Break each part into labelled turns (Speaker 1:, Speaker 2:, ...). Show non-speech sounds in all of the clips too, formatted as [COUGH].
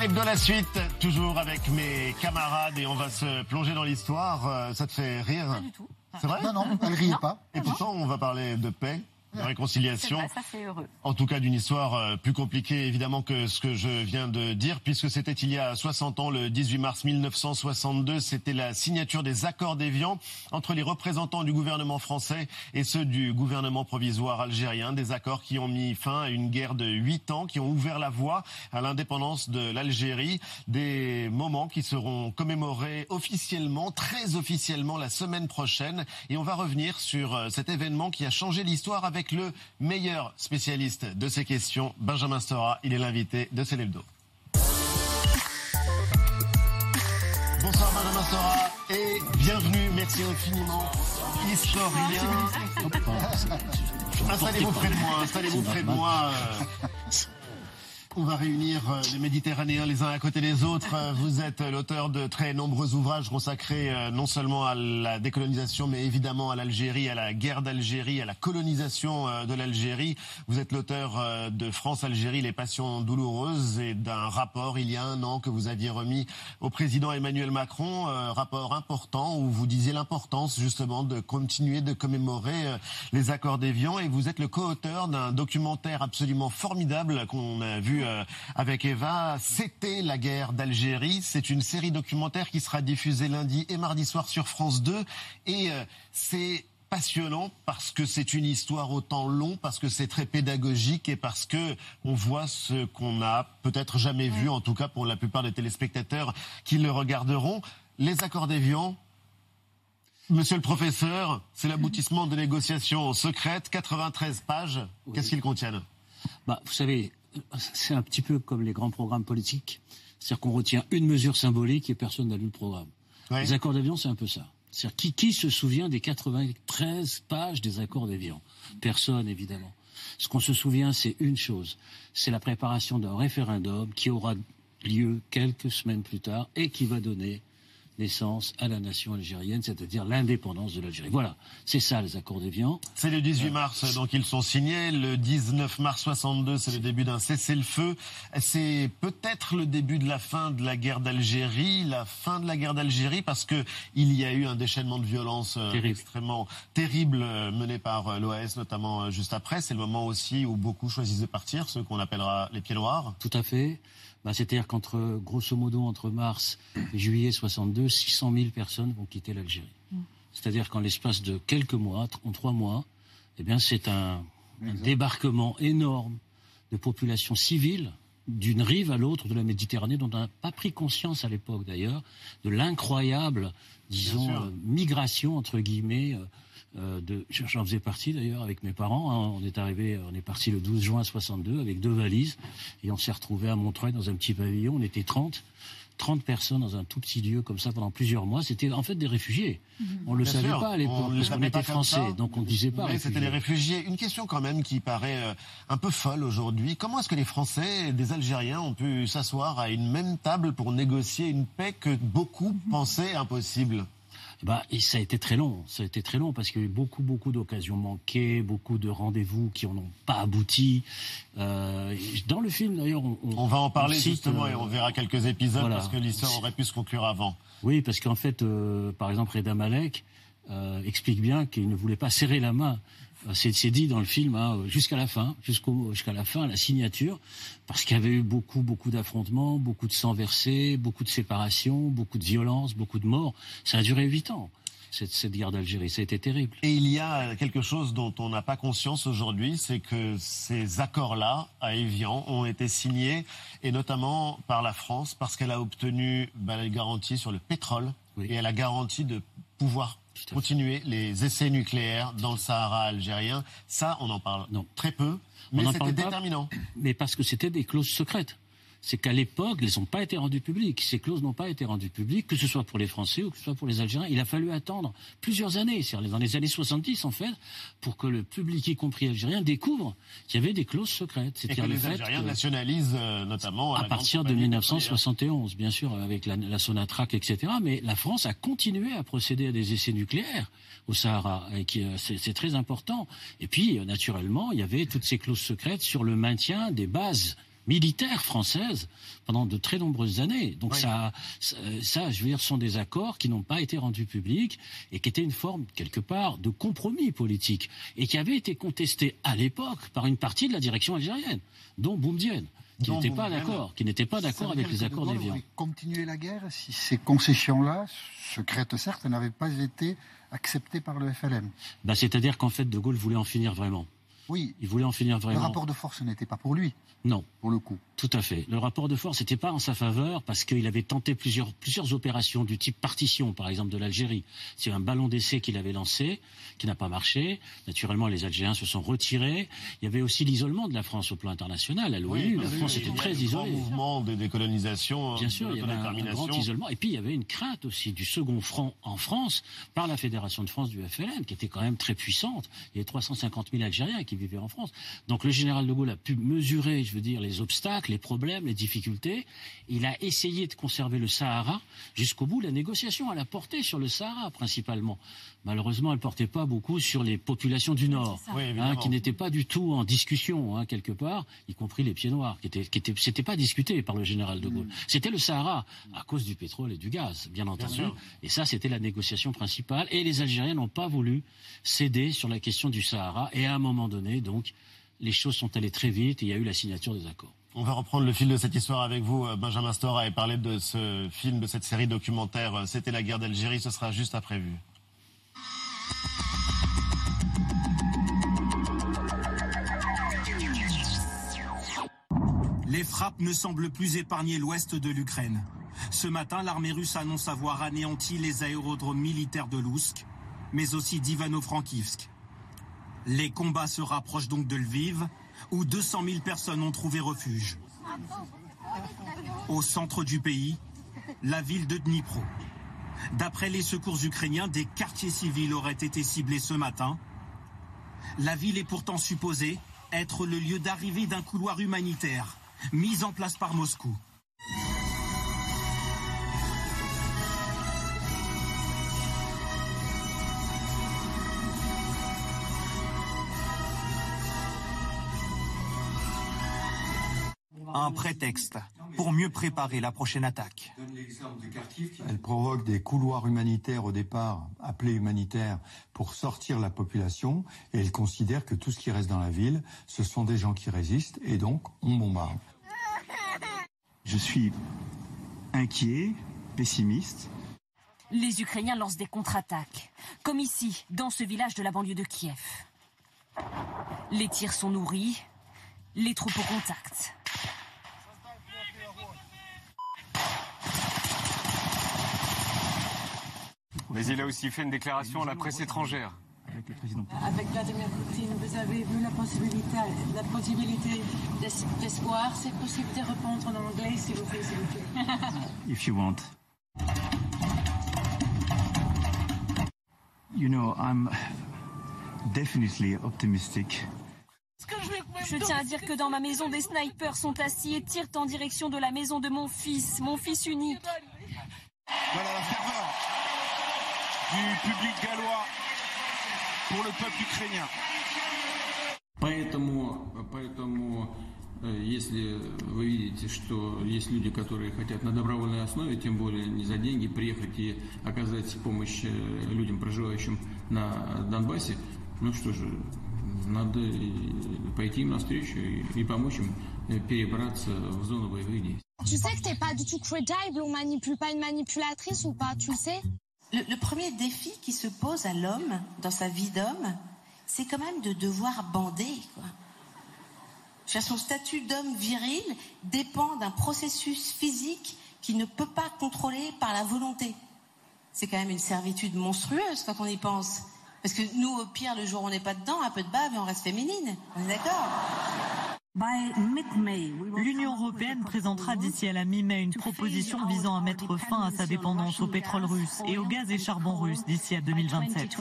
Speaker 1: l'hebdo la suite, toujours avec mes camarades et on va se plonger dans l'histoire. Euh, Ça te fait rire
Speaker 2: Pas du tout.
Speaker 1: C'est vrai
Speaker 3: Non, non, elle riait pas.
Speaker 1: Et pourtant, on va parler de paix, de [LAUGHS] réconciliation.
Speaker 2: vrai, ça c'est heureux.
Speaker 1: En tout cas, d'une histoire euh, plus compliquée, évidemment, que ce que je viens de dire, puisque c'était il y a 60 ans, le 18 mars 1962, c'était la signature des accords d'Évian entre les représentants du gouvernement français et ceux du gouvernement provisoire algérien. Des accords qui ont mis fin à une guerre de huit ans, qui ont ouvert la voie à l'indépendance de l'Algérie. Des moments qui seront commémorés officiellement, très officiellement, la semaine prochaine. Et on va revenir sur euh, cet événement qui a changé l'histoire avec le meilleur spécialiste de ces questions, Benjamin Stora. Il est l'invité de Célébdo. Bonsoir Benjamin Stora et bienvenue, merci infiniment. Historien. Installez-vous près de moi, installez-vous près de moi. Euh, On va réunir euh, les Méditerranéens les uns à côté des autres. Euh, Vous êtes l'auteur de très nombreux ouvrages consacrés euh, non seulement à la décolonisation, mais évidemment à l'Algérie, à la guerre d'Algérie, à la colonisation de l'Algérie. Vous êtes l'auteur de France-Algérie, les passions douloureuses et d'un rapport il y a un an que vous aviez remis au président Emmanuel Macron, rapport important où vous disiez l'importance justement de continuer de commémorer les accords d'Évian et vous êtes le co-auteur d'un documentaire absolument formidable qu'on a vu avec Eva. C'était la guerre d'Algérie. C'est une série documentaire qui sera diffusée lundi et mardi soir sur France 2 et euh, c'est passionnant parce que c'est une histoire au temps long, parce que c'est très pédagogique et parce que on voit ce qu'on n'a peut-être jamais vu, en tout cas pour la plupart des téléspectateurs qui le regarderont. Les accords d'Évian, Monsieur le professeur, c'est l'aboutissement de négociations secrètes, 93 pages. Qu'est-ce qu'ils contiennent?
Speaker 4: Bah, vous savez, c'est un petit peu comme les grands programmes politiques. C'est-à-dire qu'on retient une mesure symbolique et personne n'a lu le programme.
Speaker 1: Ouais.
Speaker 4: Les accords d'avion, c'est un peu ça. C'est-à-dire qui, qui se souvient des 93 pages des accords d'avion? Personne, évidemment. Ce qu'on se souvient, c'est une chose. C'est la préparation d'un référendum qui aura lieu quelques semaines plus tard et qui va donner naissance à la nation algérienne, c'est-à-dire l'indépendance de l'Algérie. Voilà, c'est ça les accords d'Évian.
Speaker 1: C'est le 18 mars, donc ils sont signés. Le 19 mars 62, c'est le début d'un cessez-le-feu. C'est peut-être le début de la fin de la guerre d'Algérie, la fin de la guerre d'Algérie, parce que il y a eu un déchaînement de violence euh,
Speaker 4: Terrible.
Speaker 1: extrêmement terrible euh, mené par euh, l'OAS, notamment euh, juste après. C'est le moment aussi où beaucoup choisissent de partir, ceux qu'on appellera les pieds noirs.
Speaker 4: Tout à fait. Bah, C'est-à-dire qu'entre, grosso modo, entre mars et juillet 62, 600 000 personnes vont quitter l'Algérie. C'est-à-dire qu'en l'espace de quelques mois, en trois mois, eh bien, c'est un, un débarquement énorme de populations civiles d'une rive à l'autre de la Méditerranée, dont on n'a pas pris conscience à l'époque d'ailleurs, de l'incroyable, disons, euh, migration, entre guillemets, euh, de, j'en faisais partie d'ailleurs avec mes parents. hein. On est arrivé, on est parti le 12 juin 62 avec deux valises et on s'est retrouvé à Montreuil dans un petit pavillon. On était 30, 30 personnes dans un tout petit lieu comme ça pendant plusieurs mois. C'était en fait des réfugiés. On le
Speaker 1: Bien
Speaker 4: savait
Speaker 1: sûr,
Speaker 4: pas à l'époque
Speaker 1: les
Speaker 4: parce qu'on était français,
Speaker 1: ça.
Speaker 4: donc on disait pas.
Speaker 1: Mais c'était les
Speaker 4: réfugiés.
Speaker 1: Une question quand même qui paraît euh, un peu folle aujourd'hui. Comment est-ce que les Français et des Algériens ont pu s'asseoir à une même table pour négocier une paix que beaucoup pensaient impossible?
Speaker 4: Bah, et ça a été très long. Ça a été très long parce qu'il y a eu beaucoup, beaucoup d'occasions manquées, beaucoup de rendez-vous qui n'ont pas abouti. Euh, dans le film, d'ailleurs, on,
Speaker 1: On va en parler
Speaker 4: cite,
Speaker 1: justement
Speaker 4: euh,
Speaker 1: et on verra quelques épisodes
Speaker 4: voilà.
Speaker 1: parce que l'histoire aurait pu se conclure avant.
Speaker 4: Oui, parce qu'en fait, euh, par exemple, Reda Malek euh, explique bien qu'il ne voulait pas serrer la main. C'est dit dans le film hein, jusqu'à la fin, jusqu'à la fin, la signature, parce qu'il y avait eu beaucoup, beaucoup d'affrontements, beaucoup de sang versé, beaucoup de séparations, beaucoup de violence, beaucoup de morts. Ça a duré huit ans cette, cette guerre d'Algérie. Ça a été terrible.
Speaker 1: Et il y a quelque chose dont on n'a pas conscience aujourd'hui, c'est que ces accords-là, à Évian, ont été signés, et notamment par la France, parce qu'elle a obtenu bah, les garanties sur le pétrole,
Speaker 4: Oui.
Speaker 1: et elle a garanti de pouvoir. Continuer les essais nucléaires dans le Sahara algérien. Ça, on en parle
Speaker 4: Non.
Speaker 1: très peu, mais c'était déterminant.
Speaker 4: mais parce que c'était des clauses secrètes. C'est qu'à l'époque, elles n'ont pas été rendues publiques. Ces clauses n'ont pas été rendues publiques, que ce soit pour les Français ou que ce soit pour les Algériens. Il a fallu attendre plusieurs années, c'est-à-dire dans les années 70 en fait, pour que le public, y compris algérien, découvre qu'il y avait des clauses secrètes. C'est-à-dire le
Speaker 1: les
Speaker 4: fait
Speaker 1: Algériens
Speaker 4: que-
Speaker 1: nationalisent euh, notamment
Speaker 4: à
Speaker 1: la
Speaker 4: partir de
Speaker 1: compagnie
Speaker 4: 1971, bien sûr, avec la, la Sonatrach, etc. Mais la France a continué à procéder à des essais nucléaires au Sahara, et qui, euh, c'est très important. Et puis, euh, naturellement, il y avait toutes ces clauses secrètes sur le maintien des bases militaire française pendant de très nombreuses années. Donc ça, ça, je veux dire, sont des accords qui n'ont pas été rendus publics et qui étaient une forme, quelque part, de compromis politique et qui avaient été contestés à l'époque par une partie de la direction algérienne, dont Boumedienne qui n'était pas d'accord, qui n'était pas d'accord avec les accords d'Évian.
Speaker 2: Continuer la guerre si ces concessions-là, secrètes certes, n'avaient pas été acceptées par le FLM.
Speaker 4: Bah, c'est-à-dire qu'en fait, De Gaulle voulait en finir vraiment.
Speaker 2: Oui.
Speaker 4: Il voulait en finir vraiment.
Speaker 2: Le rapport de force n'était pas pour lui.
Speaker 4: Non.
Speaker 2: Pour le coup.
Speaker 4: Tout à fait. Le rapport de force n'était pas en sa faveur parce qu'il avait tenté plusieurs, plusieurs opérations du type partition, par exemple, de l'Algérie. C'est un ballon d'essai qu'il avait lancé, qui n'a pas marché. Naturellement, les Algériens se sont retirés. Il y avait aussi l'isolement de la France au plan international. À l'ONU, la France était très isolée.
Speaker 1: Un mouvement de décolonisation.
Speaker 4: Bien sûr, il y avait un, grand isolement. Et puis, il y avait une crainte aussi du second front en France par la Fédération de France du FLN, qui était quand même très puissante. Il y avait 350 000 Algériens qui vivaient en France. Donc, le général de Gaulle a pu mesurer je veux dire, les obstacles, les problèmes, les difficultés. Il a essayé de conserver le Sahara jusqu'au bout. La négociation, elle a porté sur le Sahara principalement. Malheureusement, elle ne portait pas beaucoup sur les populations du Nord, hein, qui n'étaient pas du tout en discussion, hein, quelque part, y compris les pieds noirs, qui étaient, qui étaient, c'était pas discuté par le général de Gaulle. Mm. C'était le Sahara, à cause du pétrole et du gaz, bien entendu. et ça, c'était la négociation principale. Et les Algériens n'ont pas voulu céder sur la question du Sahara. Et à un moment donné, donc, les choses sont allées très vite et il y a eu la signature des accords.
Speaker 1: On va reprendre le fil de cette histoire avec vous, euh, Benjamin Stora, et parler de ce film, de cette série documentaire euh, C'était la guerre d'Algérie. Ce sera juste après vue.
Speaker 3: Les frappes ne semblent plus épargner l'ouest de l'Ukraine. Ce matin, l'armée russe annonce avoir anéanti les aérodromes militaires de Lousk, mais aussi d'Ivano-Frankivsk. Les combats se rapprochent donc de Lviv, où 200 000 personnes ont trouvé refuge. Au centre du pays, la ville de Dnipro. D'après les secours ukrainiens, des quartiers civils auraient été ciblés ce matin. La ville est pourtant supposée être le lieu d'arrivée d'un couloir humanitaire mis en place par Moscou. Un prétexte pour mieux préparer la prochaine attaque.
Speaker 5: Elle provoque des couloirs humanitaires au départ, appelés humanitaires, pour sortir la population, et elle considère que tout ce qui reste dans la ville, ce sont des gens qui résistent, et donc on bombarde.
Speaker 6: Je suis inquiet, pessimiste.
Speaker 7: Les Ukrainiens lancent des contre-attaques, comme ici, dans ce village de la banlieue de Kiev. Les tirs sont nourris, les troupes au contact.
Speaker 8: Mais il a aussi fait une déclaration à la presse étrangère.
Speaker 9: Avec Vladimir Poutine, vous avez vu la possibilité, la possibilité d'espoir, c'est possible de répondre en anglais, s'il vous plaît, s'il vous plaît. [LAUGHS]
Speaker 6: If you want. You know, I'm definitely optimistic.
Speaker 7: Je tiens à dire que dans ma maison, des snipers sont assis et tirent en direction de la maison de mon fils, mon fils unique.
Speaker 3: Voilà la ferveur du public gallois pour le peuple ukrainien.
Speaker 10: Поэтому, поэтому если вы видите, что есть люди, которые хотят на добровольной основе, тем более не за деньги, приехать и оказать помощь людям, проживающим на Донбассе, ну что же, надо пойти им навстречу и, и помочь им перебраться в зону боевых действий.
Speaker 11: Tu sais que t'es pas du tout credible, on manipule pas une manipulatrice ou pas, tu le sais
Speaker 12: le, premier défi qui se pose à l'homme dans sa vie d'homme, c'est quand même de devoir bander. Son statut d'homme viril dépend d'un processus physique qui ne peut pas contrôler par la volonté. C'est quand même une servitude monstrueuse quand on y pense. Parce que nous, au pire, le jour où on n'est pas dedans, un peu de bave et on reste féminine. On est d'accord?
Speaker 13: L'Union européenne présentera d'ici à la mi-mai une proposition visant à mettre fin à sa dépendance au pétrole russe et au gaz et charbon russe d'ici à 2027.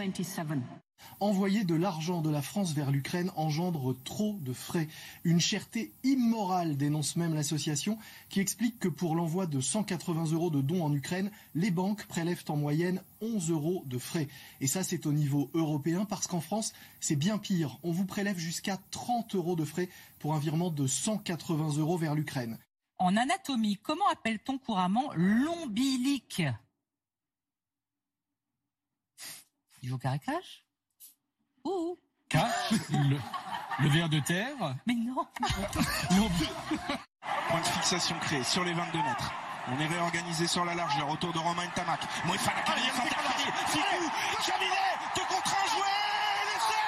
Speaker 14: Envoyer de l'argent de la France vers l'Ukraine engendre trop de frais. Une cherté immorale, dénonce même l'association, qui explique que pour l'envoi de 180 euros de dons en Ukraine, les banques prélèvent en moyenne 11 euros de frais. Et ça, c'est au niveau européen, parce qu'en France, c'est bien pire. On vous prélève jusqu'à 30 euros de frais pour un virement de 180 euros vers l'Ukraine.
Speaker 15: En anatomie, comment appelle-t-on couramment l'ombilic Du caracage Ouh
Speaker 16: K, le, le ver de terre.
Speaker 15: Mais non
Speaker 17: Point de fixation créé sur les 22 mètres. On est réorganisé sur la largeur autour de Romain Tamac. Moïfana Carrière, Ficou, Jaminet, deux contre un joué, l'essai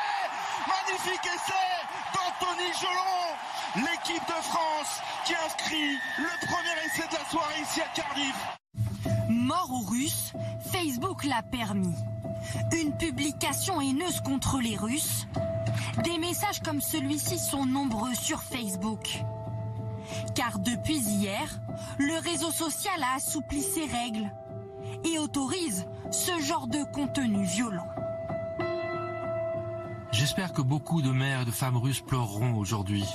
Speaker 17: Magnifique essai d'Anthony Jolon L'équipe de France qui inscrit le premier essai de la soirée ici à Cardiff.
Speaker 7: Mort aux Russes, Facebook l'a permis. Une publication haineuse contre les Russes. Des messages comme celui-ci sont nombreux sur Facebook. Car depuis hier, le réseau social a assoupli ses règles et autorise ce genre de contenu violent.
Speaker 18: J'espère que beaucoup de mères et de femmes russes pleureront aujourd'hui.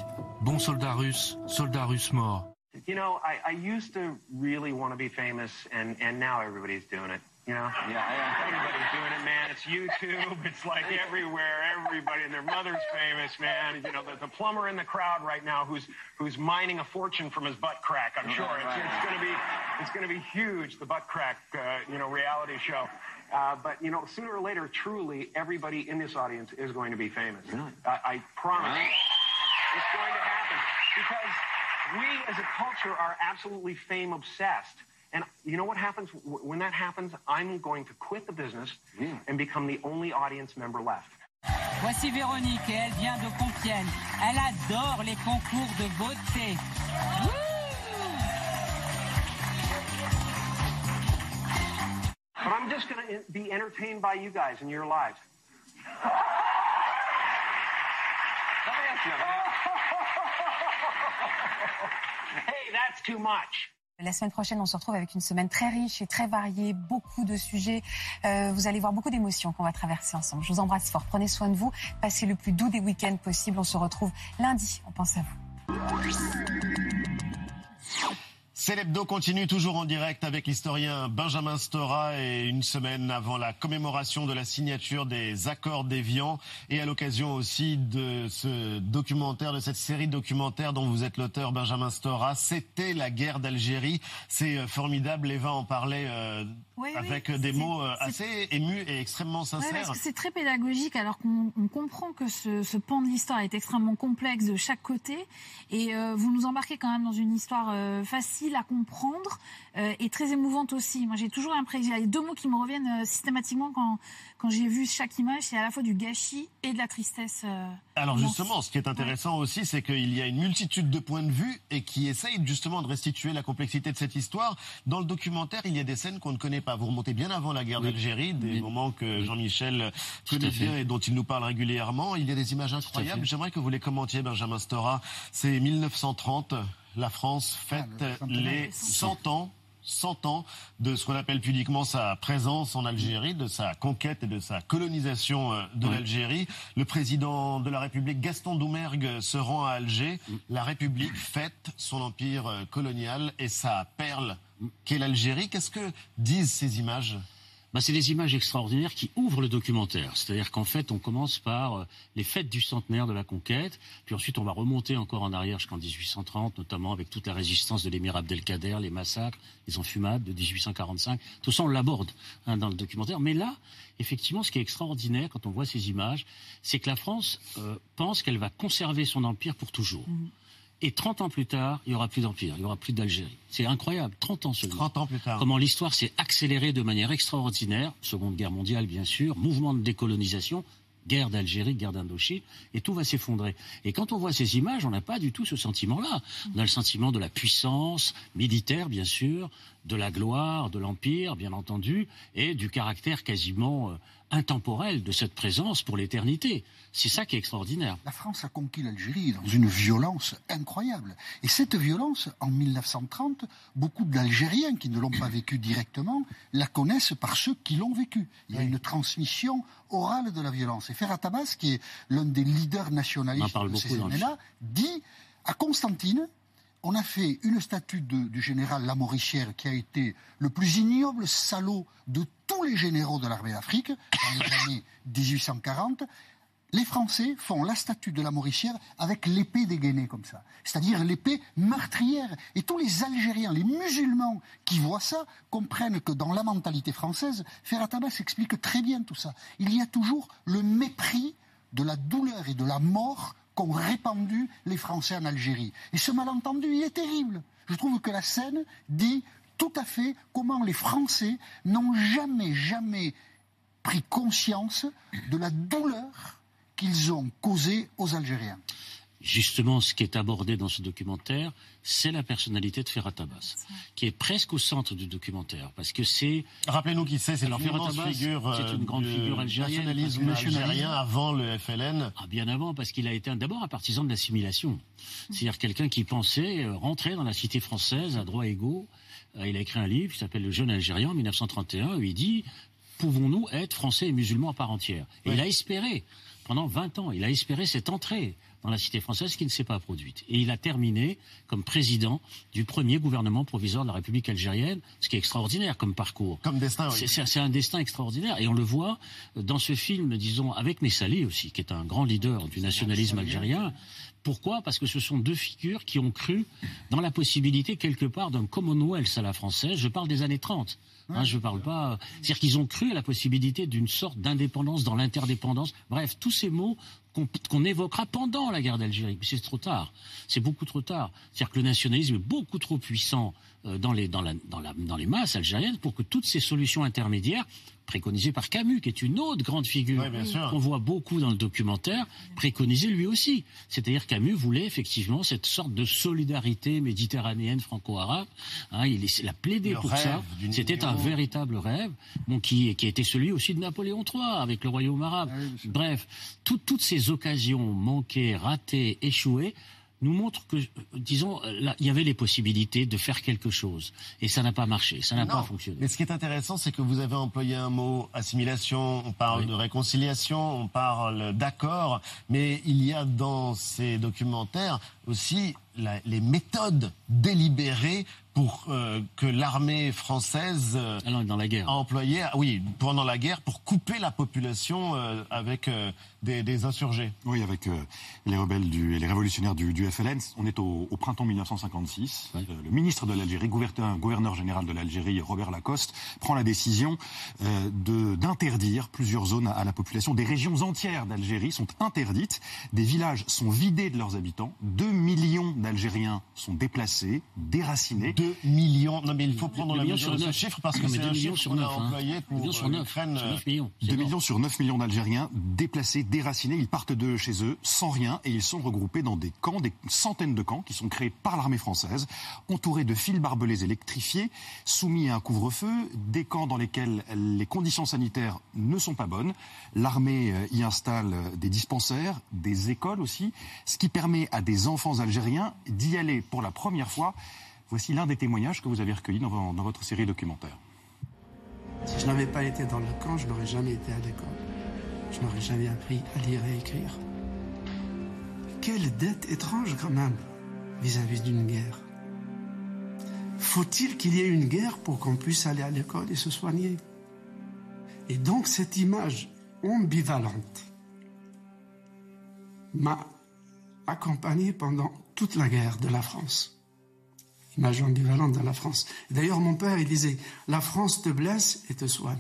Speaker 18: Bons soldats russes, soldats russes morts.
Speaker 19: You know, I, I used to really want to be famous, and, and now everybody's doing it. You know?
Speaker 20: Yeah, yeah.
Speaker 19: Everybody's doing it, man. It's YouTube. It's like everywhere. Everybody and their mother's famous, man. You know, the, the plumber in the crowd right now who's who's mining a fortune from his butt crack. I'm sure it's, it's going to be it's going to be huge. The butt crack, uh, you know, reality show. Uh, but you know, sooner or later, truly, everybody in this audience is going to be famous. I, I promise. It's going to happen because we, as a culture, are absolutely fame obsessed. And you know what happens when that happens? I'm going to quit the business and become the only audience member left.
Speaker 15: Voici Véronique et elle vient de Compiègne. Elle adore les concours de beauté.
Speaker 19: But I'm just going to eh, be entertained by you guys and your lives. Let me ask you. hey, that's too much.
Speaker 21: La semaine prochaine, on se retrouve avec une semaine très riche et très variée, beaucoup de sujets. Euh, vous allez voir beaucoup d'émotions qu'on va traverser ensemble. Je vous embrasse fort. Prenez soin de vous. Passez le plus doux des week-ends possible. On se retrouve lundi. On pense à vous.
Speaker 1: C'est l'hebdo continue toujours en direct avec l'historien Benjamin Stora et une semaine avant la commémoration de la signature des accords d'Évian et à l'occasion aussi de ce documentaire, de cette série documentaire dont vous êtes l'auteur Benjamin Stora. C'était la guerre d'Algérie. C'est euh, formidable. Eva en parlait euh,
Speaker 22: Oui, oui,
Speaker 1: avec des
Speaker 22: c'est-
Speaker 1: mots euh, assez émus et extrêmement sincères.
Speaker 22: que c'est très pédagogique, alors qu'on on comprend que ce, ce pan de l'histoire est extrêmement complexe de chaque côté. Et euh, vous nous embarquez quand même dans une histoire euh, facile à comprendre euh, et très émouvante aussi. Moi, j'ai toujours l'impression, il y a deux mots qui me reviennent euh, systématiquement quand, quand j'ai vu chaque image, c'est à la fois du gâchis et de la tristesse. euh,
Speaker 1: Alors justement, ce qui est intéressant aussi, c'est qu'il y a une multitude de points de vue et qui essayent justement de restituer la complexité de cette histoire. Dans le documentaire, il y a des scènes qu'on ne connaît pas. Vous remontez bien avant la guerre d'Algérie, des moments que Jean-Michel connaît bien et dont il nous parle régulièrement. Il y a des images incroyables. J'aimerais que vous les commentiez, Benjamin Stora. C'est 1930, la France fête les 100 ans 100 ans de ce qu'on appelle pudiquement sa présence en Algérie, de sa conquête et de sa colonisation euh, de
Speaker 4: Oui.
Speaker 1: l'Algérie. Le président de la République, Gaston Doumergue, se rend à Alger. La République fête son empire euh, colonial et sa perle qu'est l'Algérie. Qu'est-ce que disent ces images?
Speaker 4: Bah, c'est des images extraordinaires qui ouvrent le documentaire. C'est-à-dire qu'en fait, on commence par euh, les fêtes du centenaire de la conquête, puis ensuite on va remonter encore en arrière jusqu'en 1830, notamment avec toute la résistance de l'émir Abdelkader, les massacres, les enfumades de 1845. Tout ça, on l'aborde hein, dans le documentaire. Mais là, effectivement, ce qui est extraordinaire quand on voit ces images, c'est que la France euh, pense qu'elle va conserver son empire pour toujours. Et 30 ans plus tard, il n'y aura plus d'empire, il n'y aura plus d'Algérie. C'est incroyable, 30 ans seulement.
Speaker 1: 30 ans plus tard.
Speaker 4: Comment l'histoire s'est accélérée de manière extraordinaire. Seconde guerre mondiale, bien sûr, mouvement de décolonisation, guerre d'Algérie, guerre d'Indochine, et tout va s'effondrer. Et quand on voit ces images, on n'a pas du tout ce sentiment-là. On a le sentiment de la puissance militaire, bien sûr, de la gloire, de l'Empire, bien entendu, et du caractère quasiment euh, intemporel de cette présence pour l'éternité. C'est ça qui est extraordinaire.
Speaker 23: La France a conquis l'Algérie dans une violence incroyable. Et cette violence, en 1930, beaucoup d'Algériens qui ne l'ont pas vécue directement la connaissent par ceux qui l'ont vécue. Il y a une transmission orale de la violence. Et Ferhat Abbas, qui est l'un des leaders nationalistes de ces années-là, dit à Constantine, on a fait une statue du général Lamoricière qui a été le plus ignoble salaud de tous les généraux de l'armée d'Afrique dans les années 1840 les Français font la statue de la Mauricière avec l'épée dégainée comme ça, c'est-à-dire l'épée meurtrière. Et tous les Algériens, les musulmans qui voient ça, comprennent que dans la mentalité française, Ferhat Abbas explique très bien tout ça. Il y a toujours le mépris de la douleur et de la mort qu'ont répandu les Français en Algérie. Et ce malentendu, il est terrible. Je trouve que la scène dit tout à fait comment les Français n'ont jamais, jamais pris conscience de la douleur qu'ils ont causé aux Algériens.
Speaker 4: Justement, ce qui est abordé dans ce documentaire, c'est la personnalité de Ferhat Abbas, qui est presque au centre du documentaire, parce que c'est.
Speaker 1: Rappelez-nous qui c'est. C'est une figure.
Speaker 4: C'est une grande figure algérienne.
Speaker 1: Nationalisme algérien avant le FLN.
Speaker 4: Ah, bien avant, parce qu'il a été d'abord un partisan de l'assimilation, c'est-à-dire quelqu'un qui pensait euh, rentrer dans la cité française à droit égaux. Euh, il a écrit un livre qui s'appelle Le jeune Algérien en 1931 où il dit pouvons-nous être français et musulmans à part entière? Et il a espéré pendant 20 ans. Il a espéré cette entrée dans la cité française qui ne s'est pas produite. Et il a terminé comme président du premier gouvernement provisoire de la République algérienne, ce qui est extraordinaire comme parcours.
Speaker 1: Comme destin,
Speaker 4: oui. C'est un destin extraordinaire. Et on le voit dans ce film, disons, avec Messali aussi, qui est un grand leader du nationalisme algérien. Pourquoi? Parce que ce sont deux figures qui ont cru dans la possibilité quelque part d'un Commonwealth à la française. Je parle des années 30. Hein, je parle pas. C'est-à-dire qu'ils ont cru à la possibilité d'une sorte d'indépendance dans l'interdépendance. Bref, tous ces mots qu'on évoquera pendant la guerre d'Algérie. Mais c'est trop tard. C'est beaucoup trop tard. C'est-à-dire que le nationalisme est beaucoup trop puissant euh, dans les, dans, la, dans, la, dans les masses algériennes pour que toutes ces solutions intermédiaires préconisées par Camus, qui est une autre grande figure qu'on voit beaucoup dans le documentaire, préconisée lui aussi. C'est-à-dire Camus voulait effectivement cette sorte de solidarité méditerranéenne franco-arabe. Hein, il, a plaidé pour ça. C'était un véritable rêve, bon, qui, qui était celui aussi de Napoléon III avec le royaume arabe. Ah Bref, toutes ces occasions manquées, ratées, échouées, nous montre que, disons, là, il y avait les possibilités de faire quelque chose. Et ça n'a pas marché, ça n'a pas fonctionné.
Speaker 1: Mais ce qui est intéressant, c'est que vous avez employé un mot assimilation, on parle de réconciliation, on parle d'accord, mais il y a dans ces documentaires aussi les méthodes délibérées pour euh, que l'armée française euh,
Speaker 4: dans la guerre.
Speaker 1: a employé, oui, pendant la guerre, pour couper la population euh, avec des, insurgés.
Speaker 20: Oui, avec les rebelles du, et les révolutionnaires du, du FLN. On est au, au printemps 1956. le ministre de l'Algérie, gouverneur, gouverneur, général de l'Algérie, Robert Lacoste, prend la décision d'interdire plusieurs zones à, à, la population. Des régions entières d'Algérie sont interdites. Des villages sont vidés de leurs habitants. Deux millions d'Algériens sont déplacés, déracinés.
Speaker 1: 2 millions. Non, mais il faut prendre la mesure de ce chiffre parce que c'est un chiffre qu'on a hein. employé pour
Speaker 4: millions sur 9, 9 millions.
Speaker 20: 2 millions sur 9 millions d'Algériens déplacés, déracinés. Ils partent de chez eux sans rien et ils sont regroupés dans des camps, des centaines de camps qui sont créés par l'armée française, entourés de fils barbelés électrifiés, soumis à un couvre-feu, des camps dans lesquels les conditions sanitaires ne sont pas bonnes. L'armée euh, y installe des dispensaires, des écoles aussi, ce qui permet à des enfants algériens d'y aller pour la première fois Voici l'un des témoignages que vous avez recueillis dans, votre série documentaire.
Speaker 24: Si je n'avais pas été dans le camp, je n'aurais jamais été à l'école. Je n'aurais jamais appris à lire et écrire. Quelle dette étrange quand même vis-à-vis d'une guerre. Faut-il qu'il y ait une guerre pour qu'on puisse aller à l'école et se soigner? Et donc cette image ambivalente m'a accompagné pendant toute la guerre de la France image ambivalente dans la France. D'ailleurs, mon père, il disait La France te blesse et te soigne.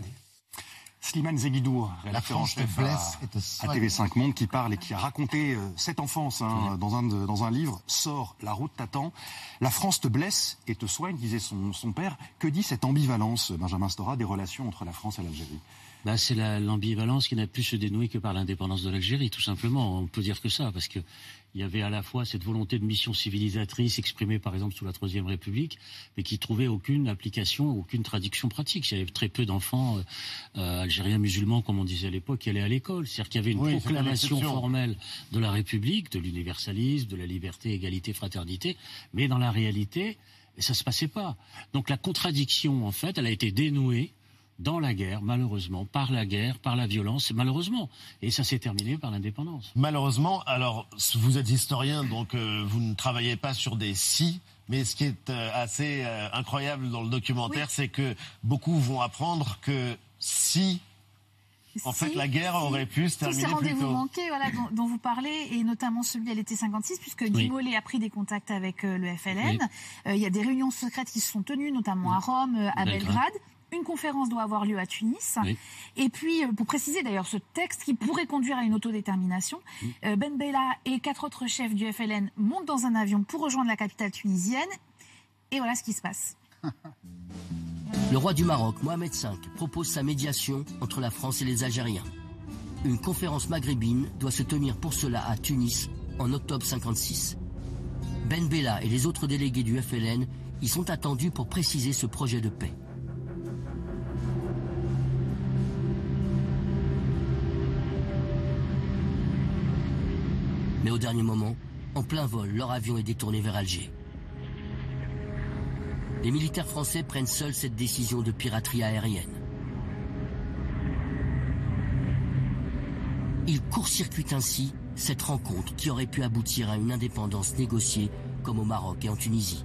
Speaker 20: Slimane Zeguidour, rédacteur en chef à, TV5 Monde, qui parle et qui a raconté euh, cette enfance hein, dans, un dans un livre, Sors, la route t'attend. La France te blesse et te soigne, disait son, son père. Que dit cette ambivalence, Benjamin Stora, des relations entre la France et l'Algérie?
Speaker 4: Bah, C'est l'ambivalence qui n'a pu se dénouer que par l'indépendance de l'Algérie, tout simplement. On peut dire que ça, parce que il y avait à la fois cette volonté de mission civilisatrice exprimée par exemple sous la Troisième République, mais qui trouvait aucune application, aucune traduction pratique. Il y avait très peu d'enfants euh, euh, algériens musulmans, comme on disait à l'époque, qui allaient à l'école. C'est-à-dire qu'il y avait une
Speaker 1: Oui,
Speaker 4: proclamation formelle de la République, de l'universalisme, de la liberté, égalité, fraternité, mais dans la réalité, ça se passait pas. Donc la contradiction, en fait, elle a été dénouée dans la guerre, malheureusement, par la guerre, par la violence, malheureusement. Et ça s'est terminé par l'indépendance.
Speaker 1: Malheureusement, alors vous êtes historien, donc euh, vous ne travaillez pas sur des si, mais ce qui est euh, assez euh, incroyable dans le documentaire, c'est que beaucoup vont apprendre que si, en fait, la guerre aurait pu se
Speaker 22: Tous ces
Speaker 1: terminer
Speaker 22: rendez-vous manqués voilà, dont, dont vous parlez, et notamment celui à l'été 56, puisque Guy
Speaker 1: Oui.
Speaker 22: Mollet a pris des contacts avec euh, le FLN.
Speaker 1: Oui.
Speaker 22: Euh, il y a des réunions secrètes qui se sont tenues, notamment à Rome, euh, à
Speaker 1: Belgrade.
Speaker 22: Belgrade. Une conférence doit avoir lieu à Tunis.
Speaker 1: Oui.
Speaker 22: Et puis, euh, pour préciser d'ailleurs ce texte qui pourrait conduire à une autodétermination, euh, Ben Bella et quatre autres chefs du FLN montent dans un avion pour rejoindre la capitale tunisienne. Et voilà ce qui se passe. [LAUGHS]
Speaker 25: Le roi du Maroc, Mohamed V, propose sa médiation entre la France et les Algériens. Une conférence maghrébine doit se tenir pour cela à Tunis en octobre 56. Ben Bella et les autres délégués du FLN y sont attendus pour préciser ce projet de paix. Mais au dernier moment, en plein vol, leur avion est détourné vers Alger. Les militaires français prennent seuls cette décision de piraterie aérienne. Ils court-circuitent ainsi cette rencontre qui aurait pu aboutir à une indépendance négociée comme au Maroc et en Tunisie.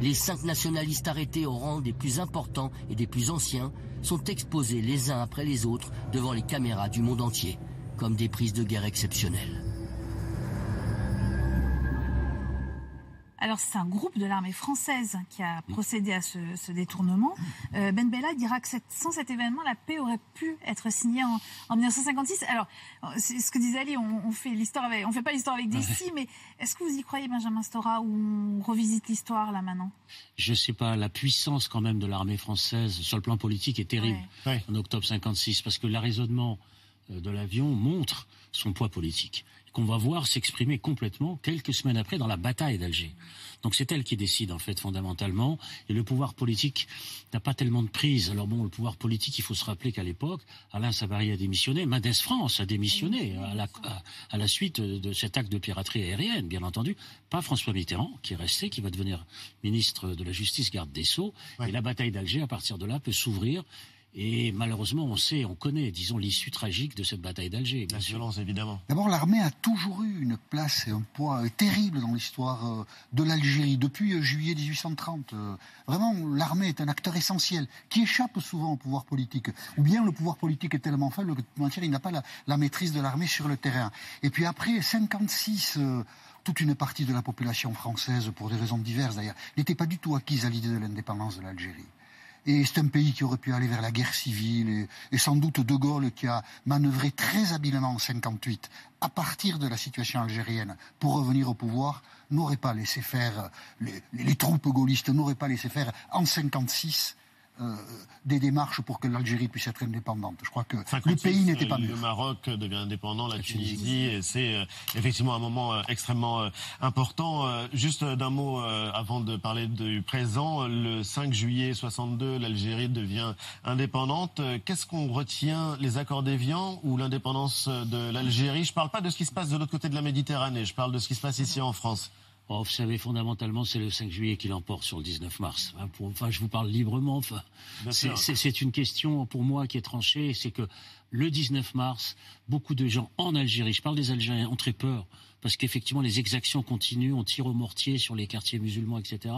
Speaker 25: Les cinq nationalistes arrêtés au rang des plus importants et des plus anciens sont exposés les uns après les autres devant les caméras du monde entier, comme des prises de guerre exceptionnelles.
Speaker 22: Alors c'est un groupe de l'armée française qui a procédé à ce, ce détournement. Euh, ben Bella dira que cette- sans cet événement, la paix aurait pu être signée en, en 1956. Alors c'est ce que disait Ali, on, on fait l'histoire, avec, on fait pas l'histoire avec des si, mais est-ce que vous y croyez, Benjamin Stora, ou on revisite l'histoire là maintenant?
Speaker 4: Je sais pas, la puissance quand même de l'armée française sur le plan politique est terrible. En octobre 56 parce que l'arraisonnement euh, de l'avion montre son poids politique qu'on va voir s'exprimer complètement quelques semaines après dans la bataille d'Alger. Donc c'est elle qui décide en fait fondamentalement et le pouvoir politique n'a pas tellement de prise. Alors bon, le pouvoir politique, il faut se rappeler qu'à l'époque, Alain Savary a démissionné, Mendes France a démissionné à la, à- à la suite de cet acte de piraterie aérienne, bien entendu. Pas François Mitterrand, qui est resté, qui va devenir ministre de la Justice, garde des Sceaux. Et la bataille d'Alger, à partir de là, peut s'ouvrir. Et malheureusement, on sait, on connaît, disons, l'issue tragique de cette bataille d'Alger. La
Speaker 1: violence, évidemment.
Speaker 23: D'abord, l'armée a toujours eu une place et un poids euh, terrible dans l'histoire euh, de l'Algérie depuis euh, juillet 1830. Euh, Vraiment, l'armée est un acteur essentiel qui échappe souvent au pouvoir politique. Ou bien le pouvoir politique est tellement faible que de toute manière, il n'a pas la, la maîtrise de l'armée sur le terrain. Et puis après 56, euh, toute une partie de la population française, pour des raisons diverses d'ailleurs, n'était pas du tout acquise à l'idée de l'indépendance de l'Algérie. Et c'est un pays qui aurait pu aller vers la guerre civile. Et, sans doute De Gaulle qui a manœuvré très habilement en 58 à partir de la situation algérienne pour revenir au pouvoir n'aurait pas laissé faire les, les- les troupes gaullistes n'auraient pas laissé faire en 56 euh, des démarches pour que l'Algérie puisse être indépendante. Je crois que le
Speaker 1: 56,
Speaker 23: pays n'était pas mûr.
Speaker 1: Le Maroc devient indépendant, la Tunisie, et c'est euh, effectivement un moment euh, extrêmement important. Juste d'un mot avant de parler du présent, le 5 juillet 62, l'Algérie devient indépendante. Qu'est-ce qu'on retient, les accords d'Évian ou l'indépendance de l'Algérie? Je parle pas de ce qui se passe de l'autre côté de la Méditerranée, je parle de ce qui se passe ici en France.
Speaker 4: Oh, vous savez, fondamentalement, c'est le 5 juillet qui l'emporte sur le 19 mars. Hein, pour- Enfin, je vous parle librement. Enfin, c'est une question pour moi qui est tranchée. C'est que le 19 mars, beaucoup de gens en Algérie, je parle des Algériens, ont très peur parce qu'effectivement, les exactions continuent. On tire au mortier sur les quartiers musulmans, etc.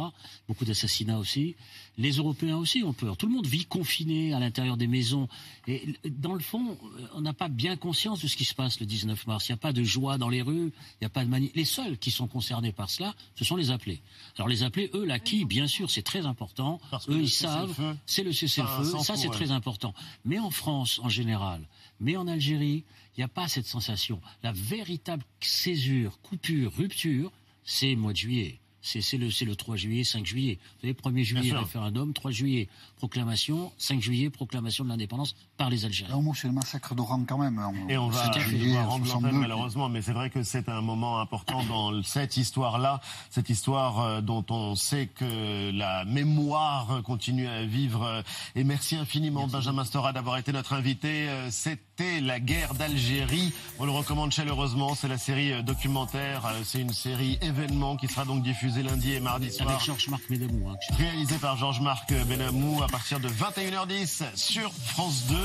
Speaker 4: Beaucoup d'assassinats aussi. Les Européens aussi ont peur. Tout le monde vit confiné à l'intérieur des maisons. Et dans le fond, on n'a pas bien conscience de ce qui se passe le 19 mars. Il n'y a pas de joie dans les rues. Il n'y a pas de mani. Les seuls qui sont concernés par cela, ce sont les appelés. Alors les appelés, eux, l'acquis, bien sûr, c'est très important. eux, ils savent. C'est le cessez-le-feu. Ça, c'est très important. Mais en France, en général, mais en Algérie, il n'y a pas cette sensation. La véritable césure, coupure, rupture, c'est le mois de juillet. C'est le, c'est le 3 juillet, 5 juillet. Vous savez, 1er juillet, référendum, 3 juillet, proclamation, 5 juillet, proclamation de l'indépendance par les Algériens.
Speaker 23: Là, au moins, c'est le massacre d'Oran quand même.
Speaker 1: Et on va
Speaker 23: juillet
Speaker 1: rendre
Speaker 23: 62,
Speaker 1: l'antenne, malheureusement, mais c'est vrai que c'est un moment important dans cette histoire-là, cette histoire euh, dont on sait que la mémoire continue à vivre. Et merci infiniment, Benjamin Stora, d'avoir été notre invité. Euh, C'était la guerre d'Algérie. On le recommande chaleureusement. C'est la série euh, documentaire. Euh, C'est une série événement qui sera donc diffusée lundi et mardi soir.
Speaker 4: Avec Georges-Marc Médamou. Hein,
Speaker 1: Réalisé par Georges-Marc Benamou à partir de 21h10 sur France 2.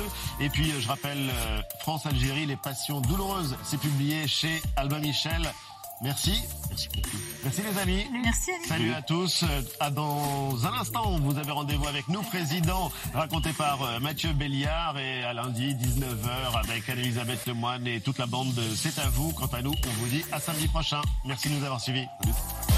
Speaker 1: Et puis, euh, je rappelle, euh, France-Algérie, les passions douloureuses. C'est publié chez Albin Michel. Merci.
Speaker 4: Merci beaucoup.
Speaker 1: Merci les amis.
Speaker 22: Merci.
Speaker 1: Salut à tous. À dans un instant, vous avez rendez-vous avec nous, président, raconté par euh, Mathieu Béliard. Et à lundi, 19h, avec Anne-Elisabeth Lemoine et toute la bande de C'est à vous. Quant à nous, on vous dit à samedi prochain. Merci de nous avoir suivis. Salut.